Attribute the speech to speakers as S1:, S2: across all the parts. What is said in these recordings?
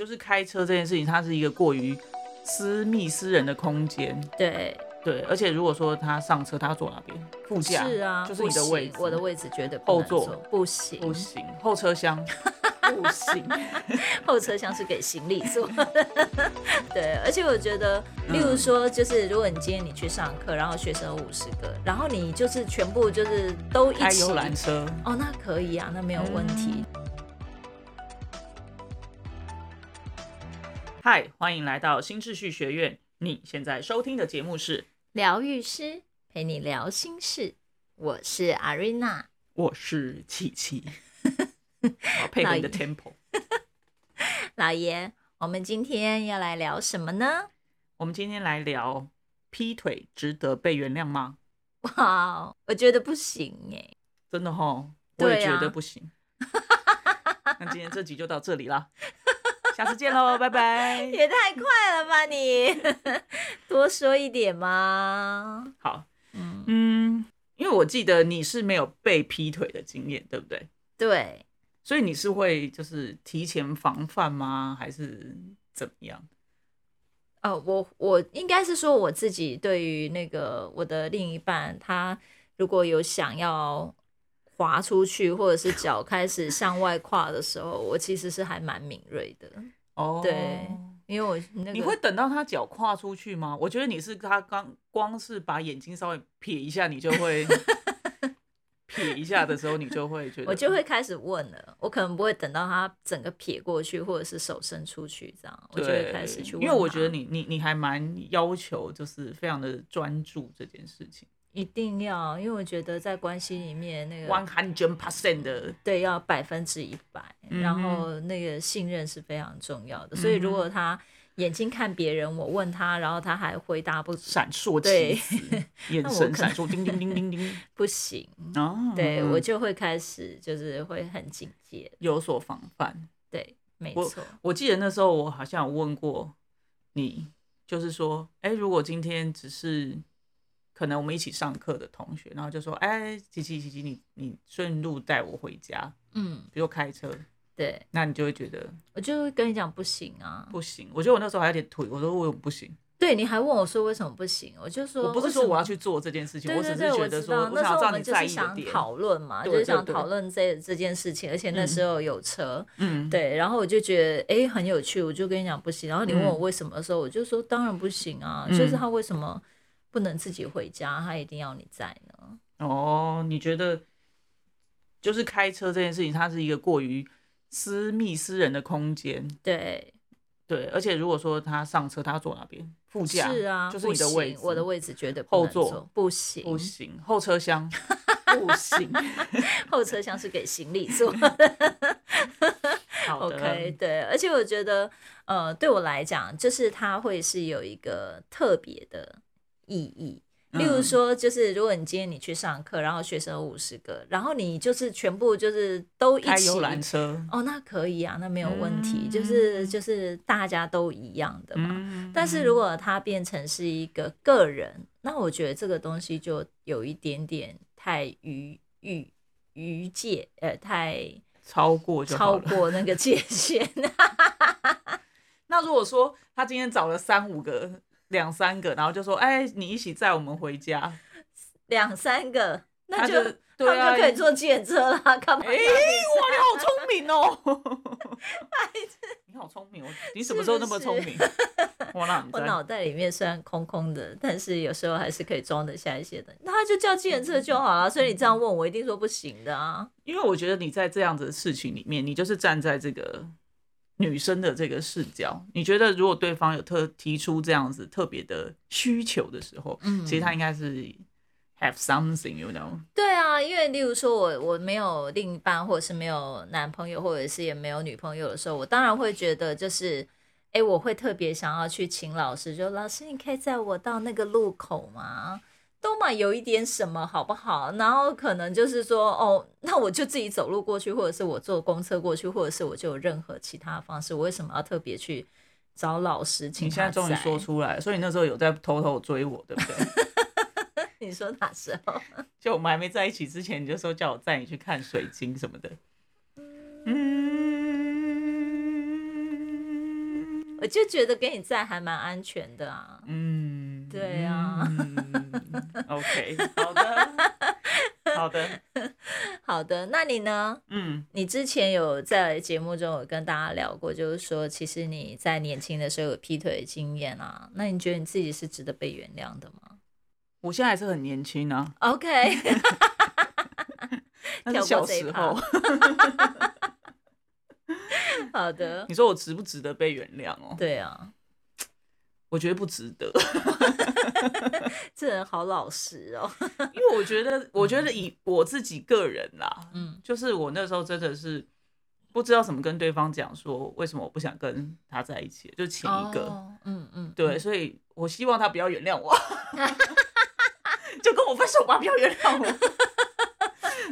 S1: 就是开车这件事情，它是一个过于私密私人的空间。
S2: 对
S1: 对，而且如果说他上车，他要坐哪边？副驾
S2: 是啊，
S1: 就是你的位置。
S2: 我的位置绝对不
S1: 后座
S2: 不行，
S1: 不行，后车厢 不行，
S2: 后车厢是给行李坐。对，而且我觉得，例如说，就是如果你今天你去上课，然后学生五十个，然后你就是全部就是都一起
S1: 开游览车，
S2: 哦，那可以啊，那没有问题。
S1: 嗨，欢迎来到新秩序学院。你现在收听的节目是
S2: 疗愈师陪你聊心事，我是阿瑞娜，
S1: 我是琪琪，好配合你的 tempo。
S2: 老爷，我们今天要来聊什么呢？
S1: 我们今天来聊劈腿值得被原谅吗？
S2: 哇，我觉得不行哎，
S1: 真的哈，我也觉得不行。那今天这集就到这里了。下次见喽，拜拜！
S2: 也太快了吧，你 多说一点嘛。
S1: 好，嗯嗯，因为我记得你是没有被劈腿的经验，对不对？
S2: 对，
S1: 所以你是会就是提前防范吗？还是怎么样？
S2: 呃，我我应该是说我自己对于那个我的另一半，他如果有想要。滑出去，或者是脚开始向外跨的时候，我其实是还蛮敏锐的。哦，对，因为我那个
S1: 你会等到他脚跨出去吗？我觉得你是他刚光是把眼睛稍微瞥一下，你就会 瞥一下的时候，你就会觉得
S2: 我就会开始问了。我可能不会等到他整个瞥过去，或者是手伸出去这样，我就会开始去问。
S1: 因为我觉得你你你还蛮要求，就是非常的专注这件事情。
S2: 一定要，因为我觉得在关系里面那个
S1: one hundred percent 的，
S2: 对，要百分之一百，然后那个信任是非常重要的。所以如果他眼睛看别人，我问他，然后他还回答不
S1: 闪烁，对，眼神闪烁，叮叮叮叮叮，
S2: 不行哦，对我就会开始就是会很警戒，
S1: 有所防范。
S2: 对，没错。
S1: 我记得那时候我好像有问过你，就是说，哎，如果今天只是。可能我们一起上课的同学，然后就说：“哎，琪琪，琪琪，你你顺路带我回家。”嗯，比如开车，
S2: 对，
S1: 那你就会觉得，
S2: 我就会跟你讲不行啊，
S1: 不行。我觉得我那时候还有点腿，我说我不行。
S2: 对，你还问我说为什么不行？我就说，
S1: 我不是说我要去做这件事情，我只是觉得说，
S2: 那时候我们
S1: 就是
S2: 想讨论嘛，就是想讨论这这件事情，而且那时候有车，嗯，对，然后我就觉得哎很有趣，我就跟你讲不行。然后你问我为什么的时候，我就说当然不行啊，就是他为什么。不能自己回家，他一定要你在呢。
S1: 哦，你觉得就是开车这件事情，它是一个过于私密私人的空间。
S2: 对
S1: 对，而且如果说他上车，他要坐哪边？副驾
S2: 是啊，
S1: 就是你的位置。
S2: 我的位置绝对
S1: 后座
S2: 不行，
S1: 不行，后车厢 不行，
S2: 后车厢是给行李坐。OK，对，而且我觉得，呃，对我来讲，就是它会是有一个特别的。意义，例如说，就是如果你今天你去上课，然后学生有五十个，然后你就是全部就是都一起
S1: 开游览车，
S2: 哦，那可以啊，那没有问题，就是就是大家都一样的嘛。但是如果它变成是一个个人，那我觉得这个东西就有一点点太逾逾逾界，呃，太
S1: 超过
S2: 超过那个界限。
S1: 那如果说他今天找了三五个。两三个，然后就说：“哎，你一起载我们回家。”
S2: 两三个，那就他们就可以坐检车啦。干嘛？哎，哇，
S1: 你好聪明哦！你好聪明，我你什么时候那么聪明？我脑
S2: 我脑袋里面虽然空空的，但是有时候还是可以装得下一些的。那他就叫检车就好了。所以你这样问我，一定说不行的啊。
S1: 因为我觉得你在这样子的事情里面，你就是站在这个。女生的这个视角，你觉得如果对方有特提出这样子特别的需求的时候，嗯，其实他应该是 have something，you know？
S2: 对啊，因为例如说我我没有另一半，或者是没有男朋友，或者是也没有女朋友的时候，我当然会觉得就是，哎，我会特别想要去请老师，就老师，你可以载我到那个路口吗？都嘛有一点什么好不好？然后可能就是说，哦，那我就自己走路过去，或者是我坐公车过去，或者是我就有任何其他方式。我为什么要特别去找老师？请
S1: 你现在终于说出来，所以你那时候有在偷偷追我，对不对？
S2: 你说哪时候？
S1: 就我们还没在一起之前，你就说叫我载你去看水晶什么的。嗯。
S2: 我就觉得跟你在还蛮安全的啊。
S1: 嗯，
S2: 对啊
S1: 嗯 OK，好的，好的，
S2: 好的，那你呢？
S1: 嗯，
S2: 你之前有在节目中有跟大家聊过，就是说，其实你在年轻的时候有劈腿的经验啊，那你觉得你自己是值得被原谅的吗
S1: 我现在还是很年轻啊
S2: ，？OK，
S1: 那小时候。
S2: 好的，
S1: 你说我值不值得被原谅哦？
S2: 对啊，
S1: 我觉得不值得，
S2: 这人好老实哦。
S1: 因为我觉得，我觉得以我自己个人啦，
S2: 嗯
S1: 就是我那时候真的是不知道怎么跟对方讲说为什么我不想跟他在一起，就前一个，
S2: 哦嗯嗯，
S1: 对，所以我希望他不要原谅我，就跟我分手吧，不要原谅我。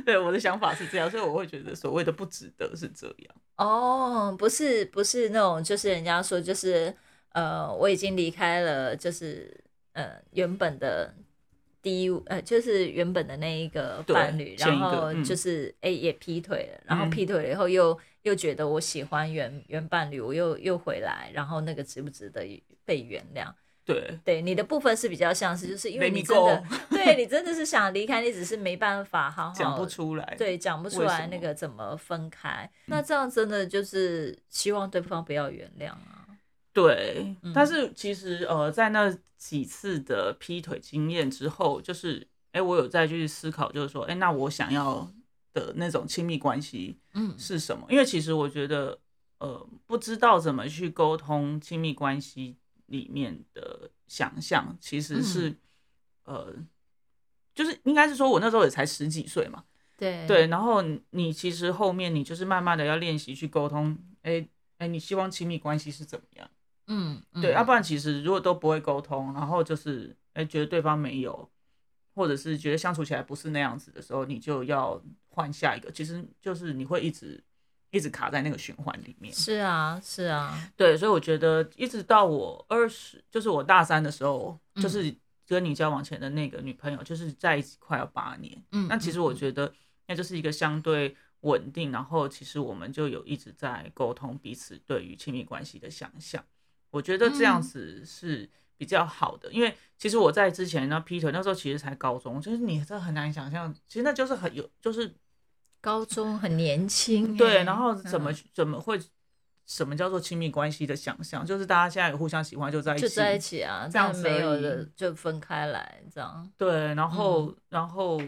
S1: 对，我的想法是这样，所以我会觉得所谓的不值得是这样。
S2: 哦，不是不是那种，就是人家说就是呃，我已经离开了，就是呃原本的第一呃，就是原本的那一个伴侣，然后就是哎、也劈腿了，然后
S1: 嗯
S2: 劈腿了以后又又觉得我喜欢原原伴侣，我又又回来，然后那个值不值得被原谅？
S1: 对，
S2: 对你的部分是比较像是，就是因为你真的对你真的是想离开，你只是没办法好好
S1: 讲不出来。
S2: 对，讲不出来那个怎么分开。那这样真的就是希望对方不要原谅啊。
S1: 对，
S2: 嗯。
S1: 但是其实呃，在那几次的劈腿经验之后，就是哎、诶我有再去思考，就是说，哎、那我想要的那种亲密关系
S2: 嗯。
S1: 是什么？因为其实我觉得，呃，不知道怎么去沟通亲密关系里面的想象，其实是、呃，就是应该是说我那时候也才十几岁嘛，
S2: 对。
S1: 对，然后你你其实后面你就是慢慢的要练习去沟通，哎、哎、你希望亲密关系是怎么样？
S2: 嗯
S1: 对，要、
S2: 嗯
S1: 不然其实如果都不会沟通，然后就是哎、觉得对方没有，或者是觉得相处起来不是那样子的时候，你就要换下一个，其实就是你会一直一直卡在那个循环里面。
S2: 是啊是啊，
S1: 对，所以我觉得一直到我二十，就是我大三的时候，
S2: 嗯
S1: 就是跟你交往前的那个女朋友，就是在一起快要八年。
S2: 嗯，
S1: 那其实我觉得那就是一个相对稳定，然后其实我们就有一直在沟通彼此对于亲密关系的想象。我觉得这样
S2: 嗯。
S1: 子是比较好的，因为其实我在之前那劈腿那时候其实才高中，就是你这很难想象，其实那就是很有就是
S2: 高中很年轻欸，
S1: 对，然后怎么
S2: 嗯。
S1: 怎么会什么叫做亲密关系的想象，就是大家现在有互相喜欢就在一起，
S2: 就在一起啊，
S1: 这样
S2: 但没有的就分开来这样。
S1: 对，然后、
S2: 嗯。
S1: 然后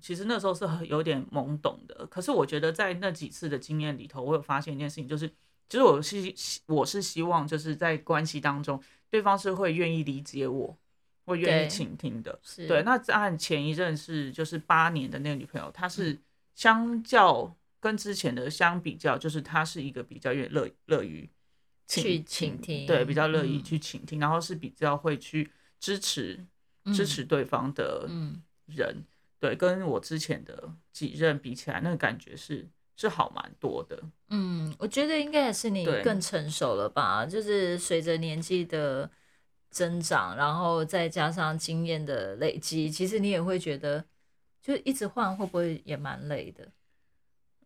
S1: 其实那时候是很有点懵懂的，可是我觉得在那几次的经验里头，我有发现一件事情，就是其实我是希我是希望就是在关系当中，对方是会愿意理解我，会愿意倾听的。
S2: 是，
S1: 对，那按前一任是就是八年的那个女朋友，她是相较跟之前的相比较，就是她是一个比较愿乐乐于
S2: 去倾听
S1: 对，比较乐意
S2: 嗯。
S1: 去倾听，然后是比较会去支持支
S2: 嗯
S1: 持对方的
S2: 嗯。
S1: 人，对，跟我之前的几任比起来，那个感觉是是好蛮多的。
S2: 嗯，我觉得应该也是你更成熟了吧，就是随着年纪的增长，然后再加上经验的累积，其实你也会觉得，就一直换会不会也蛮累的？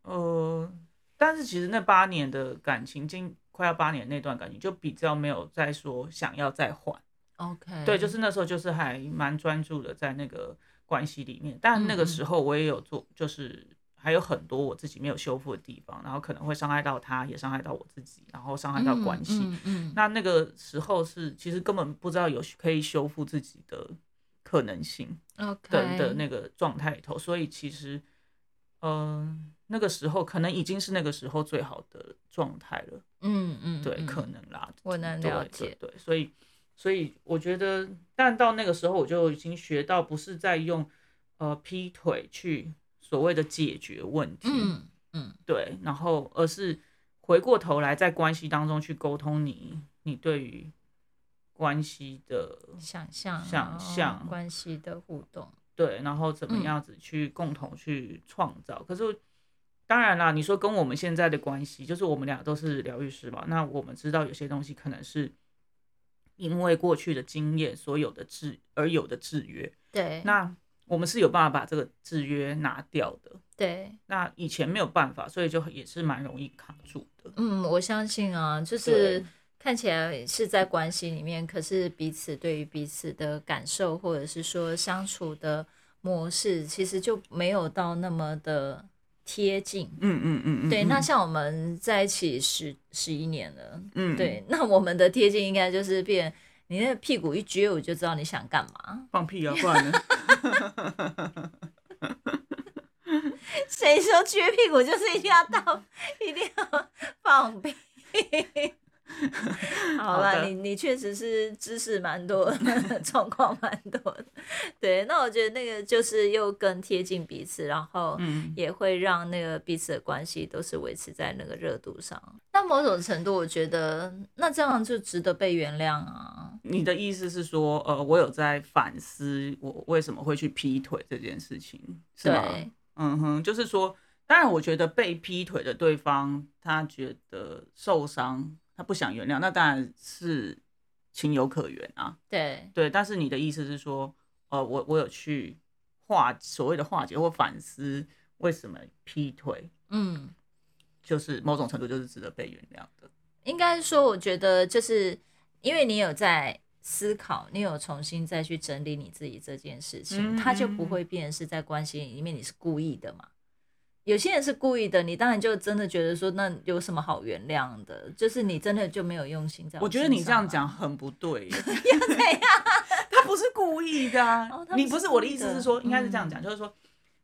S1: 呃，但是其实那八年的感情，近快要八年那段感情，就比较没有再说想要再换。
S2: OK，
S1: 对，就是那时候就是还蛮专注的在那个关系里面，但那个
S2: 嗯
S1: 时候我也有做，就是还有很多我自己没有修复的地方，然后可能会伤害到他，也伤害到我自己，然后伤害到关系。
S2: 嗯嗯。
S1: 那那个时候是其实根本不知道有可以修复自己的可能性的的那个状态里头，所以其实，嗯、那个时候可能已经是那个时候最好的状态了，
S2: 嗯嗯，
S1: 对，
S2: 嗯
S1: 可能啦，
S2: 我能
S1: 对
S2: 了解，
S1: 对对，所以所以我觉得，但到那个时候我就已经学到，不是在用呃劈腿去所谓的解决问题，
S2: 嗯嗯。
S1: 对，然后而是回过头来在关系当中去沟通你你对于关系的
S2: 想象
S1: 想象
S2: 关系的互动，
S1: 对，然后怎么
S2: 嗯。
S1: 样子去共同去创造。可是当然啦，你说跟我们现在的关系，就是我们俩都是疗愈师嘛，那我们知道有些东西可能是因为过去的经验所有的制而有的制约，
S2: 对，
S1: 那我们是有办法把这个制约拿掉的。
S2: 对，
S1: 那以前没有办法，所以就也是蛮容易卡住的。
S2: 嗯，我相信啊，就是看起来是在关系里面，可是彼此对于彼此的感受，或者是说相处的模式，其实就没有到那么的贴近。
S1: 嗯嗯嗯嗯，
S2: 对，
S1: 嗯
S2: 那像我们在一起十十一年了，
S1: 嗯
S2: 对，那我们的贴近应该就是变，你那个屁股一撅，我就知道你想干嘛。
S1: 放屁啊，不然呢？
S2: 谁说撅屁股就是一定要到，一定要放屁？好
S1: 好
S2: 了，你你确实是知识蛮多的，状况蛮多的。对，那我觉得那个就是又更贴近彼此，然后
S1: 嗯，
S2: 也会让那个彼此的关系都是维持在那个热度上。那某种程度，我觉得那这样就值得被原谅啊。
S1: 你的意思是说，呃，我有在反思我为什么会去劈腿这件事情，是吗？嗯哼，就是说，当然，我觉得被劈腿的对方他觉得受伤，他不想原谅，那当然是情有可原啊。
S2: 对，
S1: 对，但是你的意思是说，呃，我我有去化所谓的化解或反思为什么劈腿，
S2: 嗯。
S1: 就是某种程度就是值得被原谅的。
S2: 应该说，我觉得就是因为你有在思考，你有重新再去整理你自己这件事情，
S1: 嗯
S2: 它就不会变成是在关系里面你是故意的嘛。有些人是故意的，你当然就真的觉得说，那有什么好原谅的？就是你真的就没有用心在
S1: 我觉得你这样讲
S2: 啊，
S1: 很不对 耶，
S2: 要怎样？
S1: 他不是故意的你不是我的意思是说，应该是这样讲，就是说，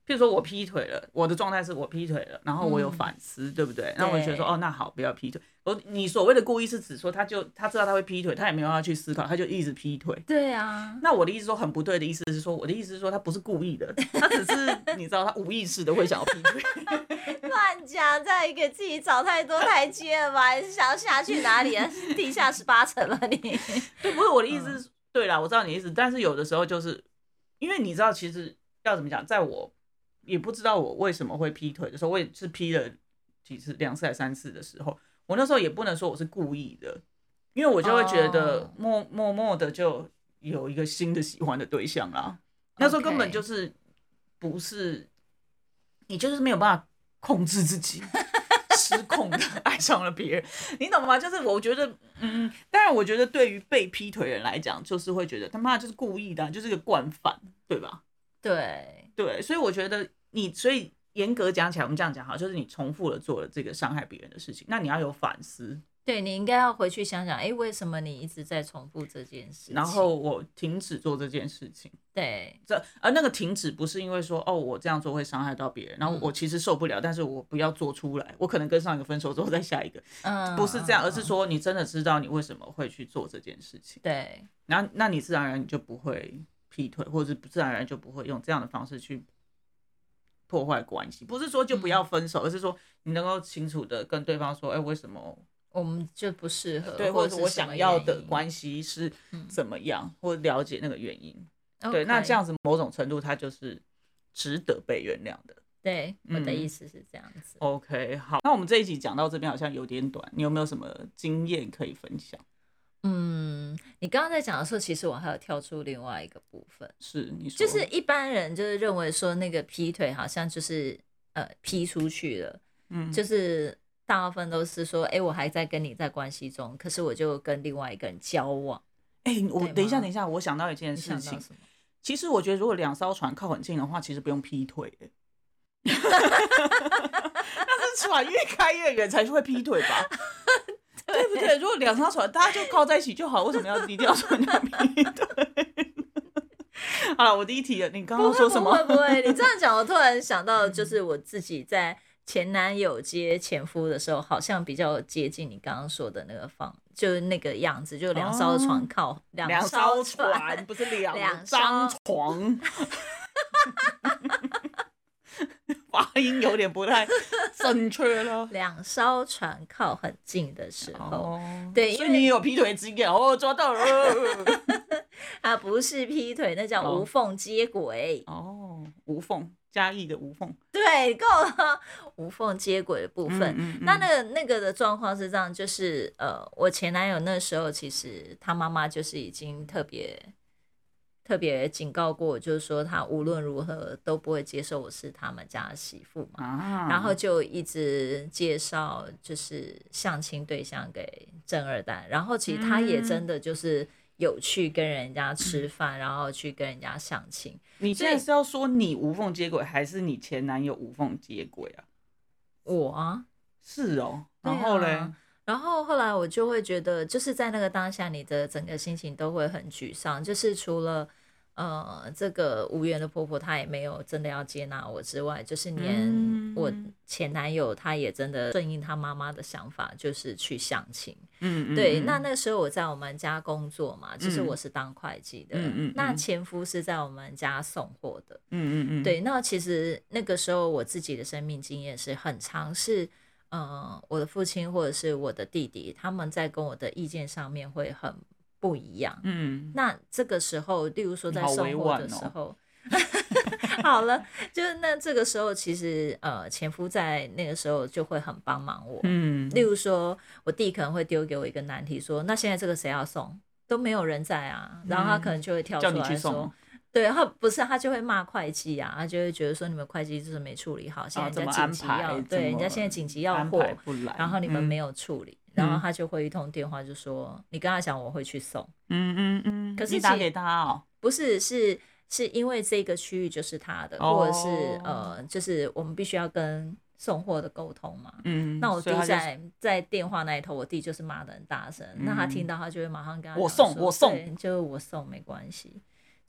S1: 譬如说我劈腿了，我的状态是我劈腿了，然后我有
S2: 嗯
S1: 反思，对不对？那我就觉得说，哦，那好，不要劈腿。我你所谓的故意是指说，他就他知道他会劈腿，他也没有要去思考，他就一直劈腿。
S2: 对啊，
S1: 那我的意思说很不对的意思是说，我的意思是说他不是故意的，他只是你知道他无意识的会想要劈腿。
S2: 乱讲，再给自己找太多台阶了吧？你是想要下去哪里啊？地下十八层了？你？
S1: 对，不是我的意思
S2: 嗯
S1: 是，对啦，我知道你的意思，但是有的时候就是因为你知道，其实要怎么讲，在我也不知道我为什么会劈腿的时候，我也是劈了几次、两次还三次的时候，我那时候也不能说我是故意的，因为我就会觉得
S2: 哦
S1: 默默默的就有一个新的喜欢的对象啦。那时候根本就是不是你就是没有办法控制自己。失控的爱上了别人，你懂吗？就是我觉得，嗯，当然，我觉得对于被劈腿人来讲，就是会觉得他妈就是故意的啊、就是个惯犯，对吧？
S2: 对，
S1: 对，所以我觉得你，所以严格讲起来，我们这样讲好，就是你重复了做了这个伤害别人的事情，那你要有反思，
S2: 对你应该要回去想想，哎，为什么你一直在重复这件事情？
S1: 然后我停止做这件事情。
S2: 对，
S1: 这而那个停止不是因为说哦我这样做会伤害到别人，然后
S2: 嗯
S1: 我其实受不了，但是我不要做出来，我可能跟上一个分手之后再下一个，
S2: 嗯，
S1: 不是这样，
S2: 嗯
S1: 而是说你真的知道你为什么会去做这件事情。
S2: 对，
S1: 然后那你自然而然你就不会劈腿，或者是自然而然就不会用这样的方式去破坏关系。不是说就不要分手，而是说你能够清楚的跟对方说，哎、为什么
S2: 我们就不适合，
S1: 对，或者是我想要的关
S2: 系。
S1: 是
S2: 嗯
S1: 怎么样，或了解那个原因。对，那这样子某种程度它就是值得被原谅的。
S2: 对我的
S1: 嗯
S2: 意思是这样子。
S1: OK，好，那我们这一集讲到这边好像有点短，你有没有什么经验可以分享？
S2: 嗯，你刚刚在讲的时候，其实我还有跳出另外一个部分，
S1: 是你说，
S2: 就是一般人就是认为说那个劈腿好像就是呃劈出去了，
S1: 嗯，
S2: 就是大部分都是说，哎、我还在跟你在关系中，可是我就跟另外一个人交往。
S1: 哎、我等一下，等一下，我想到一件事情？其实我觉得，如果两艘船靠很近的话，其实不用劈腿、欸。那是船越开越远才是会劈腿吧？对不对？如果两艘船大家就靠在一起就好，为什么要一定要船要劈腿？好了，我第一题了，你刚刚说什么？
S2: 不会不会，你这样讲，我突然想到，就是我自己在前男友接前夫的时候，好像比较接近你刚刚说的那个方，就是那个样子，就两艘船靠、两
S1: 两
S2: 艘
S1: 艘船不是两
S2: 两
S1: 张
S2: 艘
S1: 床，发音有点不太 正确了。
S2: 两艘船靠很近的时候，
S1: 哦，
S2: 对
S1: 所以你有劈腿经验哦，抓到了。
S2: 它不是劈腿，那叫
S1: 哦
S2: 无缝接轨。
S1: 哦，无缝嘉义的无缝
S2: 对，够了，无缝接轨的部分。
S1: 嗯嗯
S2: 那那个那个的状况是这样，就是呃，我前男友那时候其实他妈妈就是已经特别特别警告过我，就是说他无论如何都不会接受我是他们家的媳妇嘛。
S1: 啊，
S2: 然后就一直介绍就是相亲对象给正二蛋，然后其实他也真的就是有去跟人家吃饭，然后去跟人家相亲。
S1: 你现在是要说你无缝接轨，还是你前男友无缝接轨啊？
S2: 我啊，
S1: 是哦，然后嘞，
S2: 啊然后后来我就会觉得，就是在那个当下，你的整个心情都会很沮丧。就是除了呃这个无缘的婆婆，她也没有真的要接纳我之外，就是连
S1: 嗯
S2: 我前男友他也真的顺应他妈妈的想法，就是去相亲。
S1: 嗯嗯，
S2: 对，
S1: 嗯
S2: 那那时候我在我们家工作嘛，就是
S1: 嗯
S2: 我是当会计的，
S1: 嗯嗯嗯
S2: 那前夫是在我们家送货的。
S1: 嗯嗯嗯，
S2: 对，那其实那个时候我自己的生命经验是很长，是呃，我的父亲或者是我的弟弟，他们在跟我的意见上面会很不一样。
S1: 嗯，
S2: 那这个时候，例如说在
S1: 你好委
S2: 送货的时候，好了，就是那这个时候，其实呃，前夫在那个时候就会很帮忙我。
S1: 嗯，
S2: 例如说，我弟可能会丢给我一个难题，说：“那现在这个谁要送？都没有人在啊。”然后他可能就会跳出来说
S1: 去送：“
S2: 对，他不是，他就会骂会计啊，他就会觉得说你们会计就是没处理好，现在人家紧急要，对，人家
S1: 么
S2: 现在紧急要
S1: 安
S2: 货，然后你们没
S1: 有，
S2: 有处理，然后
S1: 嗯。
S2: 他就会一通电话就说：你跟他讲我会去送。”
S1: 嗯嗯嗯，
S2: 可是其
S1: 你打给他哦，
S2: 不是，是是因为这个区域就是他的，或者是
S1: 哦。
S2: 呃，就是我们必须要跟送货的沟通嘛。
S1: 嗯，
S2: 那我弟在在电话那一头，我弟就是骂的很大声，那他听
S1: 嗯
S2: 到他就会马上跟他
S1: 我送我送
S2: 对就是我送没关系，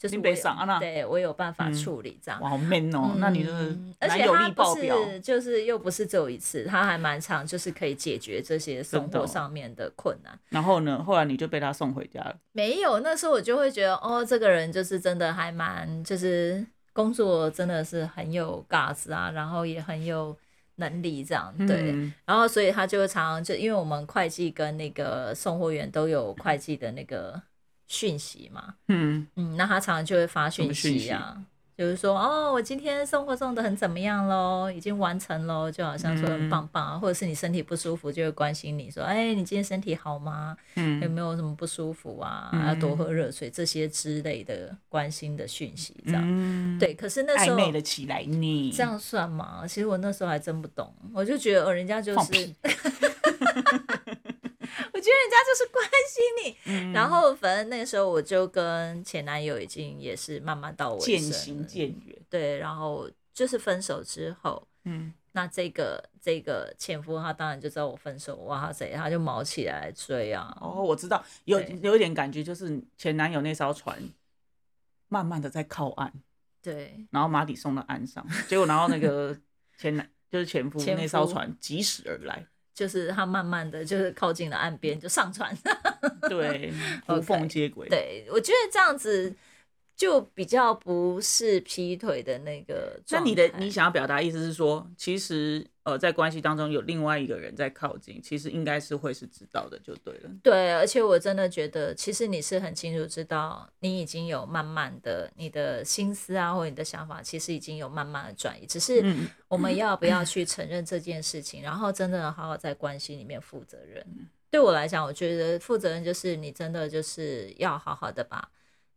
S2: 就是
S1: 你别
S2: 我有
S1: 上啊那
S2: 对我有办法
S1: 嗯
S2: 处理这样。
S1: 哇，好 man 哦，那你就是
S2: 而且他不
S1: 力爆表，
S2: 是，就是又不是只有一次，他还蛮长，就是可以解决这些送
S1: 真的哦
S2: 货上面的困难。
S1: 然后呢，后来你就被他送回家了，
S2: 没有，那时候我就会觉得，哦，这个人就是真的还蛮，就是工作真的是很有 gas 啊，然后也很有能力这样，对。
S1: 嗯
S2: 然后所以他就会常常就因为我们会计跟那个送货员都有会计的那个讯息嘛，
S1: 嗯，
S2: 嗯，那他常常就会发讯息啊。就是说，哦，我今天送货送的很怎么样喽？已经完成喽，就好像说很
S1: 嗯
S2: 棒棒啊，或者是你身体不舒服，就会关心你说，哎，你今天身体好吗？有
S1: 嗯
S2: 没有什么不舒服啊？
S1: 嗯
S2: 要多喝热水这些之类的关心的讯息，这样、
S1: 嗯，
S2: 对。可是那时候
S1: 暧昧了起来你，
S2: 这样算吗？其实我那时候还真不懂，我就觉得哦，人家就是，我 觉得人家就是关心你。
S1: 嗯。
S2: 然后反正那个时候我就跟前男友已经也是慢慢到尾
S1: 渐行渐远，
S2: 对，然后就是分手之后，
S1: 嗯，
S2: 那这个这个前夫他当然就知道我分手，哇塞，他就毛起来追啊。
S1: 哦，我知道，有有一点感觉，就是前男友那艘船慢慢的在靠岸，
S2: 对，
S1: 然后马底送到岸上，结果然后那个前男 就是前夫
S2: 前
S1: 那艘船疾驶而来，
S2: 就是他慢慢的就是靠近了岸边就上船。
S1: 对无缝接轨，，
S2: 对，我觉得这样子就比较不是劈腿的那个
S1: 那。你的你想要表达意思是说，其实呃在关系当中有另外一个人在靠近，其实应该是会是知道的，就对了。
S2: 对，而且我真的觉得，其实你是很清楚知道，你已经有慢慢的你的心思啊，或者你的想法，其实已经有慢慢的转移，只是
S1: 嗯
S2: 我们 要不要去承认这件事情，然后真的好好在关系里面负责任。对我来讲，我觉得负责任就是你真的就是要好好的把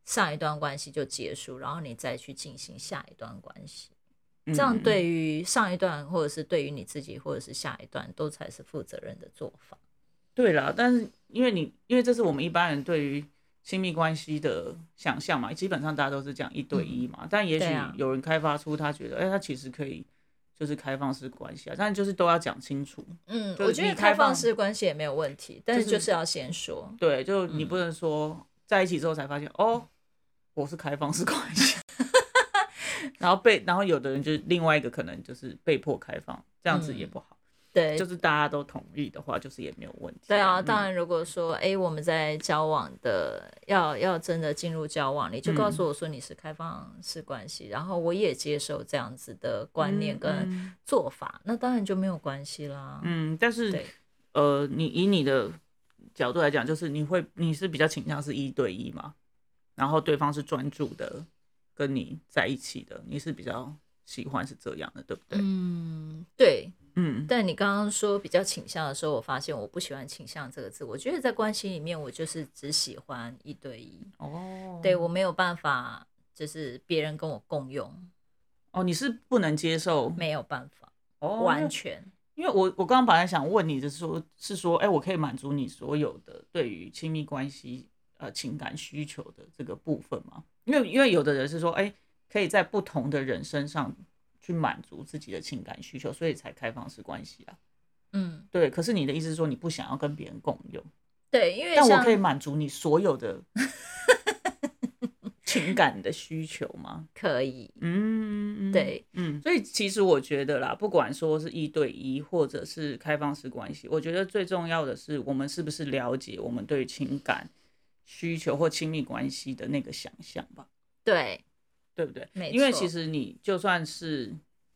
S2: 上一段关系就结束，然后你再去进行下一段关系。这样
S1: 嗯
S2: 对于上一段，或者是对于你自己，或者是下一段，都才是负责任的做法。
S1: 对啦，但是因为你因为这是我们一般人对于亲密关系的想象嘛，基本上大家都是讲一对一嘛，但也许有人开发出他觉得，哎、他其实可以就是开放式关系啊，但就是都要讲清楚。
S2: 嗯，我觉得
S1: 开放
S2: 式关系也没有问题，但是
S1: 就是
S2: 要先说。
S1: 对，就你
S2: 嗯
S1: 不能说在一起之后才发现，哦，我是开放式关系，然后被然后有的人就是另外一个可能就是被迫开放，这样子也
S2: 嗯
S1: 不好。
S2: 对，
S1: 就是大家都同意的话，就是也没有问题。
S2: 对啊，
S1: 嗯
S2: 当然，如果说哎、诶我们在交往的要要真的进入交往，你就告诉
S1: 嗯
S2: 我说你是开放式关系，然后我也接受这样子的观念
S1: 嗯
S2: 跟
S1: 嗯
S2: 做法，那当然就没有关系啦。
S1: 嗯，但是
S2: 对
S1: 呃，你以你的角度来讲，就是你会你是比较倾向是一对一嘛，然后对方是专注的跟你在一起的，你是比较喜欢是这样的，对不对？
S2: 嗯，对，
S1: 嗯，
S2: 但你刚刚说比较倾向的时候，我发现我不喜欢“倾向”这个字。我觉得在关系里面，我就是只喜欢一对一。
S1: 哦，
S2: 对我没有办法，就是别人跟我共用，
S1: 哦，你是不能接受
S2: 没有办法，
S1: 哦，
S2: 完全。
S1: 因为我我刚刚本来想问你的是说，是说，哎，我可以满足你所有的对于亲密关系呃情感需求的这个部分吗？因为因为有的人是说，哎，可以在不同的人身上去满足自己的情感需求，所以才开放式关系啊。
S2: 嗯，
S1: 对。可是你的意思是说，你不想要跟别人共用？
S2: 对，因为
S1: 但我可以满足你所有的情感的需求吗？
S2: 可以，
S1: 嗯，
S2: 对，
S1: 嗯，所以其实我觉得啦，不管说是一对一或者是开放式关系，我觉得最重要的是我们是不是了解我们对情感需求或亲密关系的那个想象吧，
S2: 对，
S1: 对不对？因为其实你就算是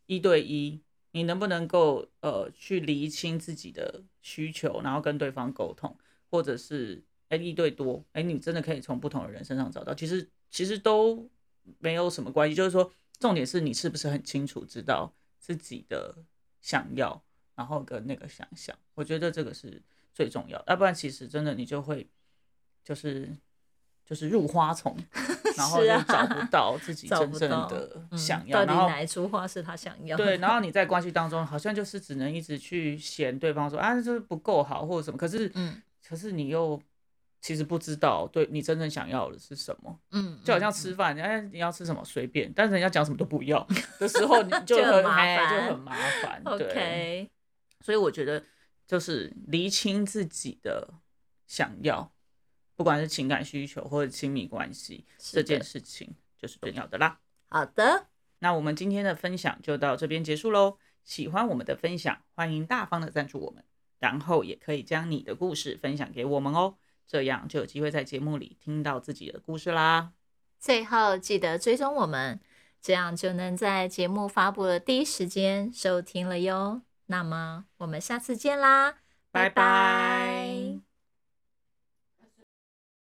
S1: 一对一，你能不能够呃去厘清自己的需求，然后跟对方沟通，或者是哎一对多，哎你真的可以从不同的人身上找到，其实其实都没有什么关系，就是说重点是你是不是很清楚知道自己的想要，然后跟那个想象，我觉得这个是最重要，要不然其实真的你就会就是就是入花丛，然后就找不到自己 真正的
S2: 嗯
S1: 想要，然后
S2: 到底哪一株花是他想要？
S1: 对，然后你在关系当中好像就是只能一直去嫌对方说啊，就是不够好或者什么，可是
S2: 嗯
S1: 可是你又其实不知道对你真正想要的是什么，
S2: 嗯，
S1: 就好像
S2: 嗯
S1: 吃饭，哎，你要吃什么随便，但是人家讲什么都不要 的时候，你
S2: 就很
S1: 很
S2: 麻烦
S1: 哎就很麻烦。对所以我觉得就是厘清自己的想要，不管是情感需求或者亲密关系这件事情，就是重要的啦。
S2: 好的，
S1: 那我们今天的分享就到这边结束喽。喜欢我们的分享，欢迎大方的赞助我们，然后也可以将你的故事分享给我们哦，这样就有机会在节目里听到自己的故事啦。
S2: 最后记得追踪我们，这样就能在节目发布的第一时间收听了哟。那么我们下次见啦，
S1: 拜拜